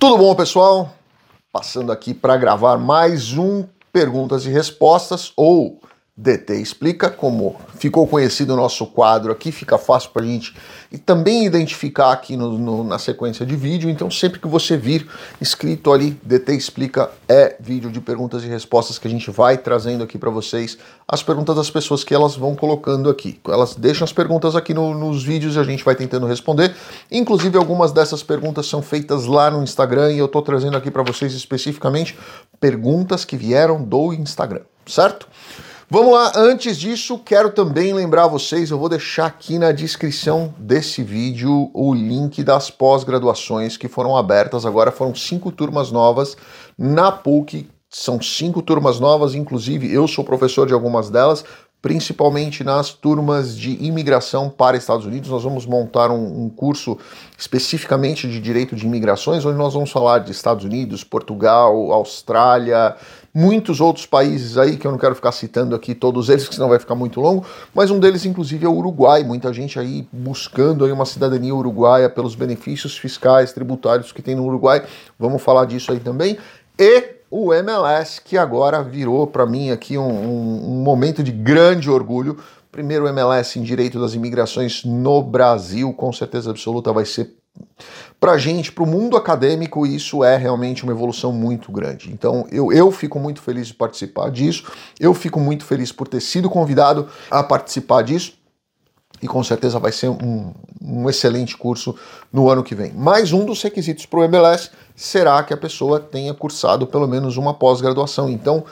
Tudo bom, pessoal? Passando aqui para gravar mais um perguntas e respostas ou DT Explica, como ficou conhecido o nosso quadro aqui, fica fácil para a gente e também identificar aqui no, no, na sequência de vídeo. Então, sempre que você vir escrito ali DT Explica, é vídeo de perguntas e respostas que a gente vai trazendo aqui para vocês as perguntas das pessoas que elas vão colocando aqui. Elas deixam as perguntas aqui no, nos vídeos e a gente vai tentando responder. Inclusive, algumas dessas perguntas são feitas lá no Instagram e eu estou trazendo aqui para vocês especificamente perguntas que vieram do Instagram, certo? Vamos lá, antes disso, quero também lembrar vocês, eu vou deixar aqui na descrição desse vídeo o link das pós-graduações que foram abertas. Agora foram cinco turmas novas na PUC, são cinco turmas novas, inclusive eu sou professor de algumas delas, principalmente nas turmas de imigração para Estados Unidos. Nós vamos montar um, um, curso especificamente de direito de imigrações, onde nós vamos falar de Estados Unidos, Portugal, Austrália, muitos outros países aí que eu não quero ficar citando aqui todos eles, que senão vai ficar muito longo, mas um deles inclusive é o Uruguai, muita gente aí buscando aí uma cidadania uruguaia pelos benefícios fiscais, tributários que tem no Uruguai. Vamos falar disso aí também. E o MLS, que agora virou para mim aqui um, um, um momento de grande orgulho. Primeiro MLS em direito das imigrações no Brasil, com certeza absoluta vai ser para a gente, para o mundo acadêmico, isso é realmente uma evolução muito grande. Então, eu, eu fico muito feliz de participar disso, eu fico muito feliz por ter sido convidado a participar disso e com certeza vai ser um, um, excelente curso no ano que vem. Mais um dos requisitos para o MLS será que a pessoa tenha cursado pelo menos uma pós-graduação. Então,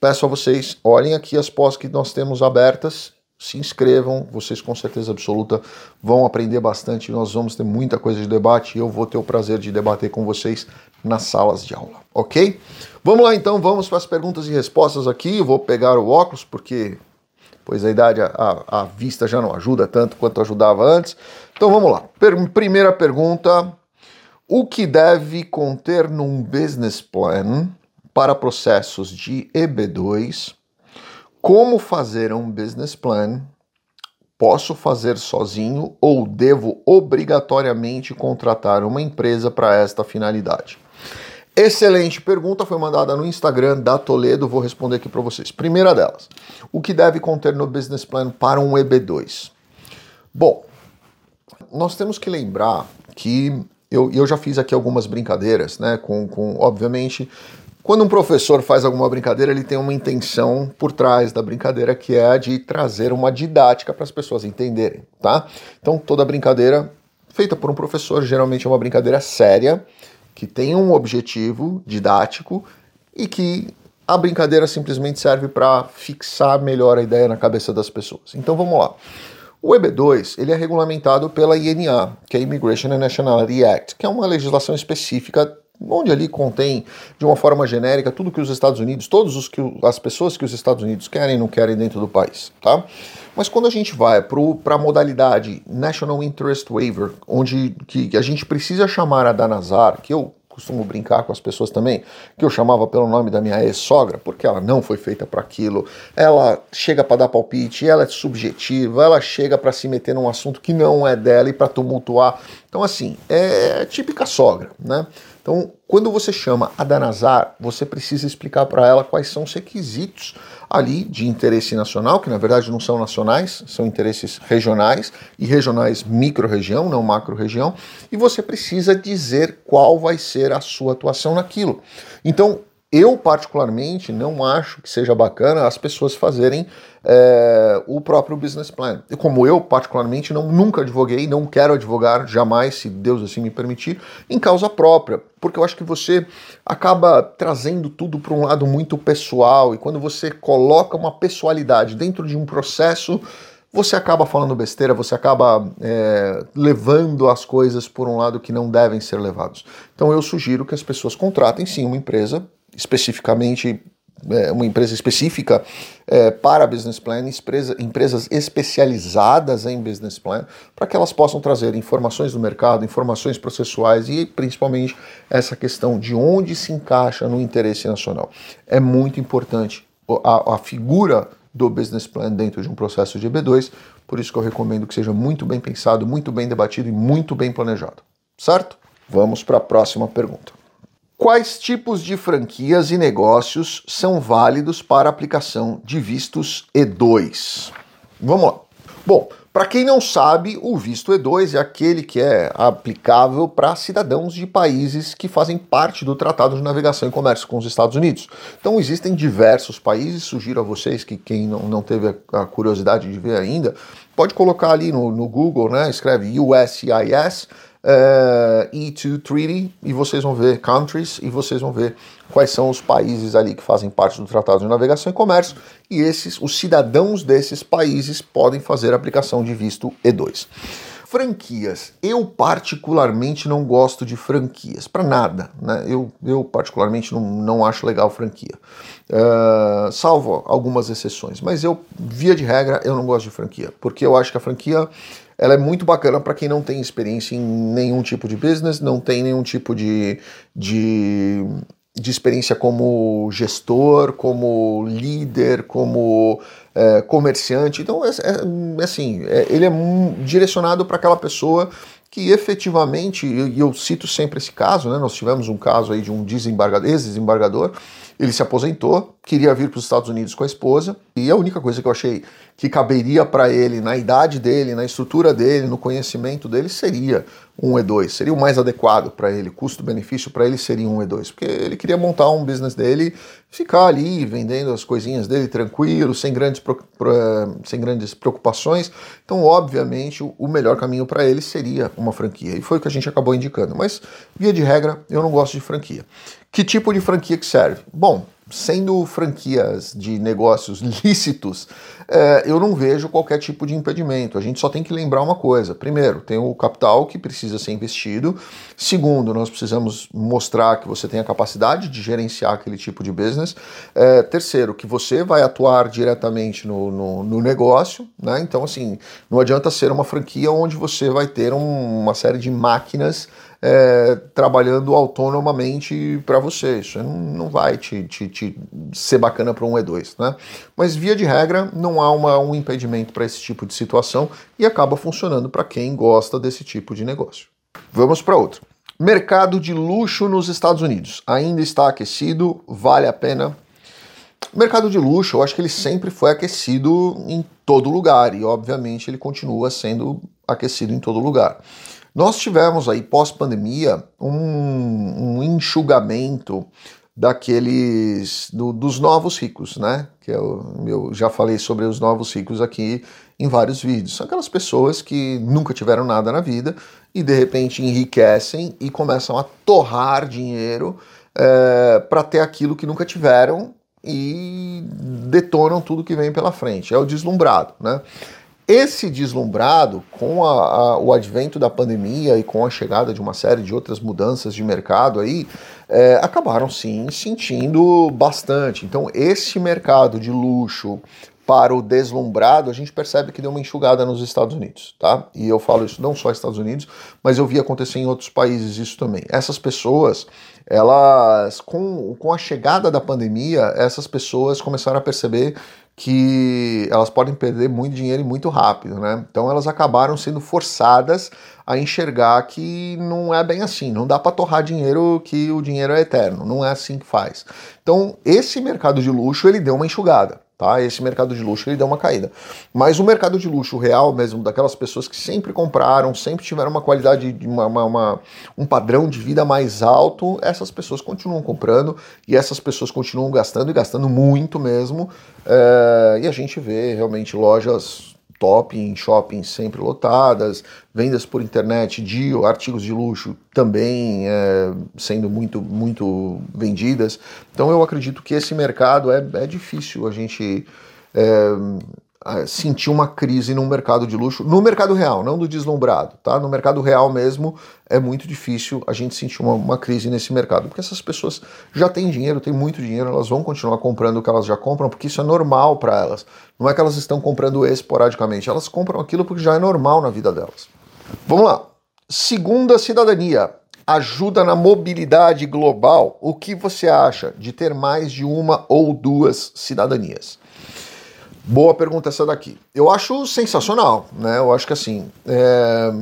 peço a vocês, olhem aqui as pós que nós temos abertas se inscrevam, vocês com certeza absoluta vão aprender bastante. Nós vamos ter muita coisa de debate e eu vou ter o prazer de debater com vocês nas salas de aula, ok? Vamos lá então, vamos para as perguntas e respostas aqui. Eu vou pegar o óculos porque, pois a idade, a, a vista já não ajuda tanto quanto ajudava antes. Então vamos lá. Per primeira pergunta: o que deve conter num business plan para processos de EB2? Como fazer um business plan? Posso fazer sozinho ou devo obrigatoriamente contratar uma empresa para esta finalidade? Excelente pergunta, foi mandada no Instagram da Toledo, vou responder aqui para vocês. Primeira delas, o que deve conter no business plan para um EB2? Bom, nós temos que lembrar que eu, eu já fiz aqui algumas brincadeiras, né? Com, com obviamente quando um professor faz alguma brincadeira, ele tem uma intenção por trás da brincadeira que é a de trazer uma didática para as pessoas entenderem, tá? Então toda brincadeira feita por um professor geralmente é uma brincadeira séria, que tem um objetivo didático e que a brincadeira simplesmente serve para fixar melhor a ideia na cabeça das pessoas. Então vamos lá. O EB2 ele é regulamentado pela INA, que é Immigration and Nationality Act, que é uma legislação específica onde ali contém de uma forma genérica tudo que os Estados Unidos, todos os que as pessoas que os Estados Unidos querem e não querem dentro do país, tá? Mas quando a gente vai para a modalidade National Interest Waiver, onde que a gente precisa chamar a Danazar, que eu costumo brincar com as pessoas também, que eu chamava pelo nome da minha ex-sogra, porque ela não foi feita para aquilo, ela chega para dar palpite, ela é subjetiva, ela chega para se meter num assunto que não é dela e para tumultuar. Então, assim, é típica sogra, né? Então, quando você chama a Danazar, você precisa explicar para ela quais são os requisitos ali de interesse nacional, que na verdade não são nacionais, são interesses regionais e regionais micro-região, não macro-região, e você precisa dizer qual vai ser a sua atuação naquilo. Então, eu, particularmente, não acho que seja bacana as pessoas fazerem é, o próprio business plan. E como eu, particularmente, não, nunca advoguei, não quero advogar jamais, se Deus assim me permitir, em causa própria. Porque eu acho que você acaba trazendo tudo para um lado muito pessoal, e quando você coloca uma pessoalidade dentro de um processo você acaba falando besteira, você acaba é, levando as coisas por um lado que não devem ser levados. Então eu sugiro que as pessoas contratem sim uma empresa especificamente é, uma empresa específica é, para business plan, empresa, empresas especializadas em business plan, para que elas possam trazer informações do mercado, informações processuais e principalmente essa questão de onde se encaixa no interesse nacional. É muito importante a, a figura do business plan dentro de um processo de EB2, por isso que eu recomendo que seja muito bem pensado, muito bem debatido e muito bem planejado. Certo? Vamos para a próxima pergunta. Quais tipos de franquias e negócios são válidos para aplicação de vistos E2? Vamos lá. Bom, para quem não sabe, o visto E2 é aquele que é aplicável para cidadãos de países que fazem parte do Tratado de Navegação e Comércio com os Estados Unidos. Então existem diversos países, sugiro a vocês que quem não, não teve a curiosidade de ver ainda, pode colocar ali no, no Google, né? Escreve USCIS uh, E2 Treaty e vocês vão ver countries e vocês vão ver quais são os países ali que fazem parte do Tratado de Navegação e Comércio e esses, os cidadãos desses países podem fazer aplicação de visto E2. Franquias. Eu particularmente não gosto de franquias, para nada. Né? Eu, eu particularmente não, não acho legal franquia. Uh, salvo algumas exceções. Mas eu, via de regra, eu não gosto de franquia. Porque eu acho que a franquia ela é muito bacana para quem não tem experiência em nenhum tipo de business, não tem nenhum tipo de, de, de experiência como gestor, como líder, como é, comerciante. Então, é, é assim, é, ele é direcionado para aquela pessoa que efetivamente, e eu, eu, cito sempre esse caso, né? Nós tivemos um caso aí de um desembargador, ex-desembargador, ele se aposentou, queria vir para os Estados Unidos com a esposa, e a única coisa que eu achei que caberia para ele, na idade dele, na estrutura dele, no conhecimento dele, seria um E2. Seria o mais adequado para ele, custo-benefício para ele seria um E2, porque ele queria montar um business dele, ficar ali vendendo as coisinhas dele tranquilo, sem grandes, sem grandes preocupações. Então, obviamente, o melhor caminho para ele seria uma franquia, e foi o que a gente acabou indicando. Mas, via de regra, eu não gosto de franquia. Que tipo de franquia que serve? Bom, sendo franquias de negócios lícitos, é, eu não vejo qualquer tipo de impedimento. A gente só tem que lembrar uma coisa: primeiro, tem o capital que precisa ser investido. Segundo, nós precisamos mostrar que você tem a capacidade de gerenciar aquele tipo de business. É, terceiro, que você vai atuar diretamente no, no, no, negócio. Né? Então, assim, não adianta ser uma franquia onde você vai ter um, uma série de máquinas é, trabalhando autonomamente para você. Isso não, vai te, te, te, ser bacana para um E2, né? Mas via de regra, não há uma, um impedimento para esse tipo de situação e acaba funcionando para quem gosta desse tipo de negócio. Vamos para outro. Mercado de luxo nos Estados Unidos. Ainda está aquecido? Vale a pena? mercado de luxo, eu acho que ele sempre foi aquecido em todo lugar e, obviamente, ele continua sendo aquecido em todo lugar. Nós tivemos aí, pós-pandemia, um, um, enxugamento daqueles do, dos novos ricos, né? Que eu, eu já falei sobre os novos ricos aqui em vários vídeos. São aquelas pessoas que nunca tiveram nada na vida e de repente enriquecem e começam a torrar dinheiro é, para ter aquilo que nunca tiveram e detonam tudo que vem pela frente. É o deslumbrado, né? Esse deslumbrado, com a, a, o advento da pandemia e com a chegada de uma série de outras mudanças de mercado aí, é, acabaram sim sentindo bastante. Então, esse mercado de luxo para o deslumbrado, a gente percebe que deu uma enxugada nos Estados Unidos, tá? E eu falo isso não só Estados Unidos, mas eu vi acontecer em outros países isso também. Essas pessoas, elas, com, com a chegada da pandemia, essas pessoas começaram a perceber que elas podem perder muito dinheiro e muito rápido, né? Então elas acabaram sendo forçadas a enxergar que não é bem assim, não dá para torrar dinheiro que o dinheiro é eterno, não é assim que faz. Então esse mercado de luxo ele deu uma enxugada. Tá? Esse mercado de luxo ele deu uma caída. Mas o mercado de luxo real mesmo, daquelas pessoas que sempre compraram, sempre tiveram uma qualidade, uma, uma, uma, um padrão de vida mais alto, essas pessoas continuam comprando e essas pessoas continuam gastando e gastando muito mesmo. É, e a gente vê realmente lojas top em shoppings sempre lotadas, vendas por internet de artigos de luxo também é, sendo muito, muito vendidas. Então eu acredito que esse mercado é, é difícil a gente é, sentir uma crise no mercado de luxo, no mercado real, não do deslumbrado, tá? No mercado real mesmo é muito difícil a gente sentir uma, uma, crise nesse mercado, porque essas pessoas já têm dinheiro, têm muito dinheiro, elas vão continuar comprando o que elas já compram, porque isso é normal para elas. Não é que elas estão comprando esporadicamente, elas compram aquilo porque já é normal na vida delas. Vamos lá. Segunda cidadania. Ajuda na mobilidade global. O que você acha de ter mais de uma ou duas cidadanias? Boa pergunta essa daqui. Eu acho sensacional, né? Eu acho que assim, é...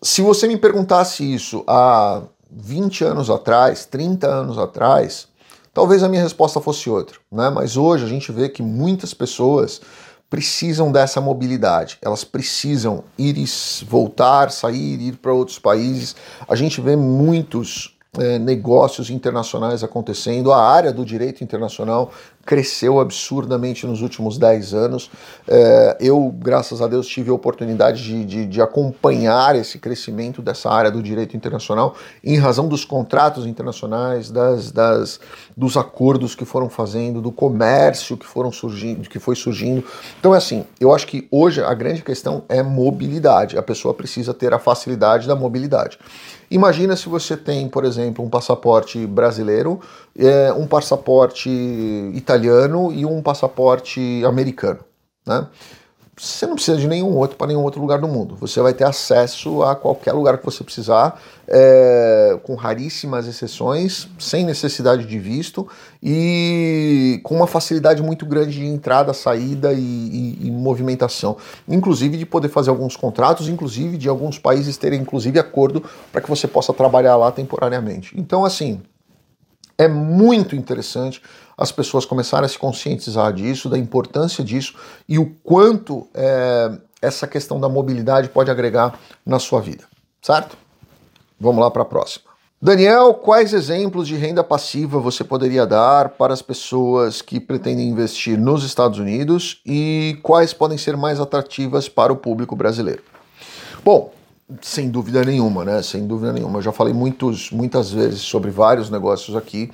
se você me perguntasse isso há 20 anos atrás, 30 anos atrás, talvez a minha resposta fosse outra, né? Mas hoje a gente vê que muitas pessoas precisam dessa mobilidade, elas precisam ir e voltar, sair, ir para outros países. A gente vê muitos é, negócios internacionais acontecendo, a área do direito internacional cresceu absurdamente nos últimos 10 anos. É, eu, graças a Deus, tive a oportunidade de, de, de, acompanhar esse crescimento dessa área do direito internacional em razão dos contratos internacionais, das, das, dos acordos que foram fazendo, do comércio que, foram surgindo, que foi surgindo. Então, é assim, eu acho que hoje a grande questão é mobilidade. A pessoa precisa ter a facilidade da mobilidade. Imagina se você tem, por exemplo, um passaporte brasileiro, é, um passaporte italiano e um passaporte americano. Né? Você não precisa de nenhum outro para nenhum outro lugar do mundo. Você vai ter acesso a qualquer lugar que você precisar, é, com raríssimas exceções, sem necessidade de visto e com uma facilidade muito grande de entrada, saída e, e, e movimentação. Inclusive de poder fazer alguns contratos, inclusive de alguns países terem inclusive acordo para que você possa trabalhar lá temporariamente. Então, assim, é muito interessante as pessoas começarem a se conscientizar disso, da importância disso e o quanto é, essa questão da mobilidade pode agregar na sua vida, certo? Vamos lá para a próxima. Daniel, quais exemplos de renda passiva você poderia dar para as pessoas que pretendem investir nos Estados Unidos e quais podem ser mais atrativas para o público brasileiro? Bom, sem dúvida nenhuma, né? Sem dúvida nenhuma. Eu já falei muitos, muitas vezes sobre vários negócios aqui,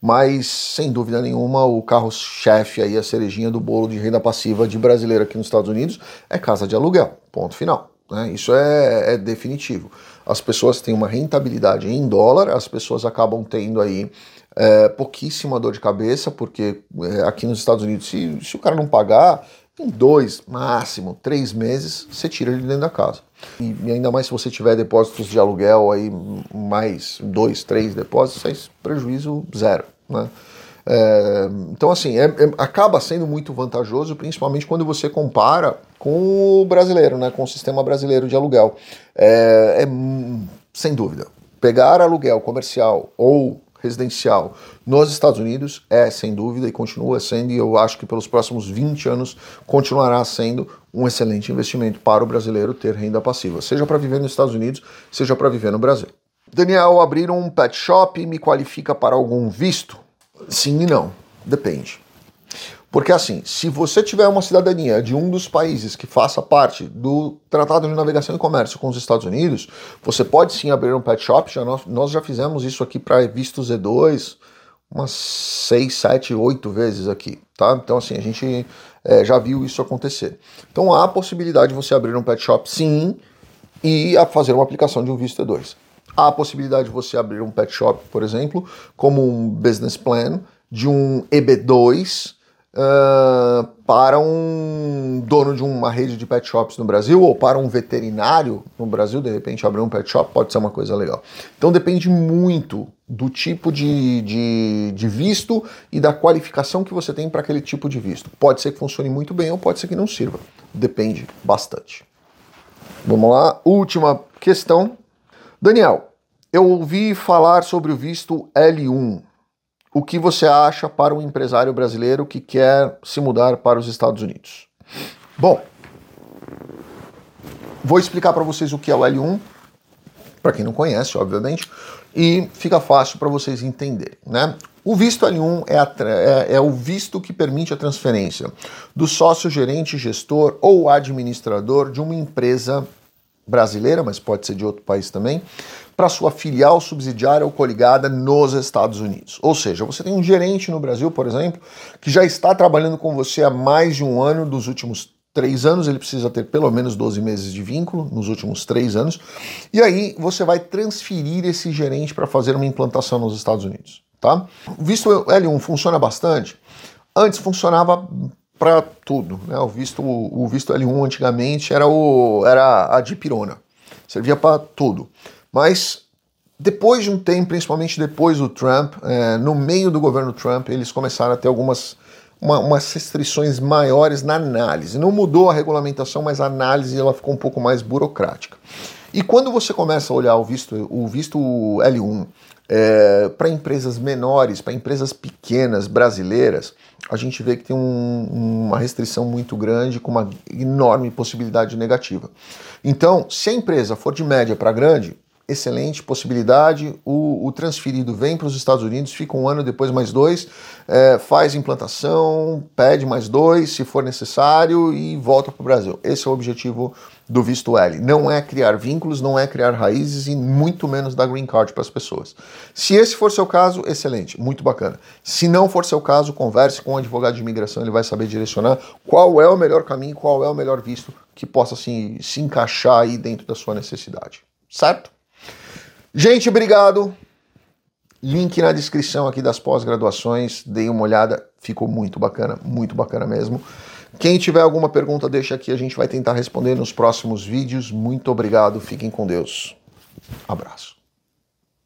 mas sem dúvida nenhuma o carro-chefe aí, a cerejinha do bolo de renda passiva de brasileiro aqui nos Estados Unidos é casa de aluguel. Ponto final. Né? Isso é, é definitivo. As pessoas têm uma rentabilidade em dólar, as pessoas acabam tendo aí é, pouquíssima dor de cabeça, porque é, aqui nos Estados Unidos, se, se o cara não pagar, em dois, máximo, três meses, você tira ele dentro da casa. E, e ainda mais se você tiver depósitos de aluguel aí, mais dois, três depósitos, prejuízo zero. Né? É, então, assim, é, é, acaba sendo muito vantajoso, principalmente quando você compara com o brasileiro, né, com o sistema brasileiro de aluguel. É, é sem dúvida. Pegar aluguel comercial ou residencial nos Estados Unidos é, sem dúvida, e continua sendo, e eu acho que pelos próximos 20 anos continuará sendo um excelente investimento para o brasileiro ter renda passiva, seja para viver nos Estados Unidos, seja para viver no Brasil. Daniel, abrir um pet shop me qualifica para algum visto? Sim e não, depende. Porque assim, se você tiver uma cidadania de um dos países que faça parte do Tratado de Navegação e Comércio com os Estados Unidos, você pode sim abrir um pet shop. Já nós, nós já fizemos isso aqui para visto Z2 umas 6, 7, 8 vezes aqui, tá? Então assim, a gente é, já viu isso acontecer. Então há a possibilidade de você abrir um pet shop sim e a fazer uma aplicação de um visto E2. Há a possibilidade de você abrir um pet shop, por exemplo, como um business plan de um EB2 uh, para um dono de uma rede de pet shops no Brasil ou para um veterinário no Brasil, de repente abrir um pet shop pode ser uma coisa legal. Então depende muito do tipo de, de, de visto e da qualificação que você tem para aquele tipo de visto. Pode ser que funcione muito bem ou pode ser que não sirva. Depende bastante. Vamos lá, última questão. Daniel, eu ouvi falar sobre o visto L1 o que você acha para um empresário brasileiro que quer se mudar para os Estados Unidos? Bom, vou explicar para vocês o que é o L1, para quem não conhece, obviamente, e fica fácil para vocês entenderem, né? O visto L1 é, a, é, é, o visto que permite a transferência do sócio, gerente, gestor ou administrador de uma empresa brasileira, mas pode ser de outro país também, para sua filial subsidiária ou coligada nos Estados Unidos. Ou seja, você tem um gerente no Brasil, por exemplo, que já está trabalhando com você há mais de um ano dos últimos três anos, ele precisa ter pelo menos 12 meses de vínculo nos últimos três anos, e aí você vai transferir esse gerente para fazer uma implantação nos Estados Unidos. Tá? O visto L1 funciona bastante. Antes funcionava para tudo. Né? O, visto, o visto L1 antigamente era, o, era a dipirona, servia para tudo. Mas depois de um tempo, principalmente depois do Trump, é, no meio do governo Trump, eles começaram a ter algumas uma, umas restrições maiores na análise. Não mudou a regulamentação, mas a análise ela ficou um pouco mais burocrática. E quando você começa a olhar o visto, o visto L1 é, para empresas menores, para empresas pequenas brasileiras, a gente vê que tem um, uma restrição muito grande com uma enorme possibilidade negativa. Então, se a empresa for de média para grande, excelente possibilidade. O, o transferido vem para os Estados Unidos, fica um ano, depois mais dois, é, faz implantação, pede mais dois, se for necessário, e volta para o Brasil. Esse é o objetivo do visto L. Não é criar vínculos, não é criar raízes e muito menos dar green card para as pessoas. Se esse for seu caso, excelente, muito bacana. Se não for seu caso, converse com o um advogado de imigração, ele vai saber direcionar qual é o melhor caminho, qual é o melhor visto que possa assim, se encaixar aí dentro da sua necessidade. Certo? Gente, obrigado. Link na descrição aqui das pós-graduações. Dei uma olhada, ficou muito bacana, muito bacana mesmo. Quem tiver alguma pergunta, deixa aqui, a gente vai tentar responder nos próximos vídeos. Muito obrigado, fiquem com Deus. Abraço.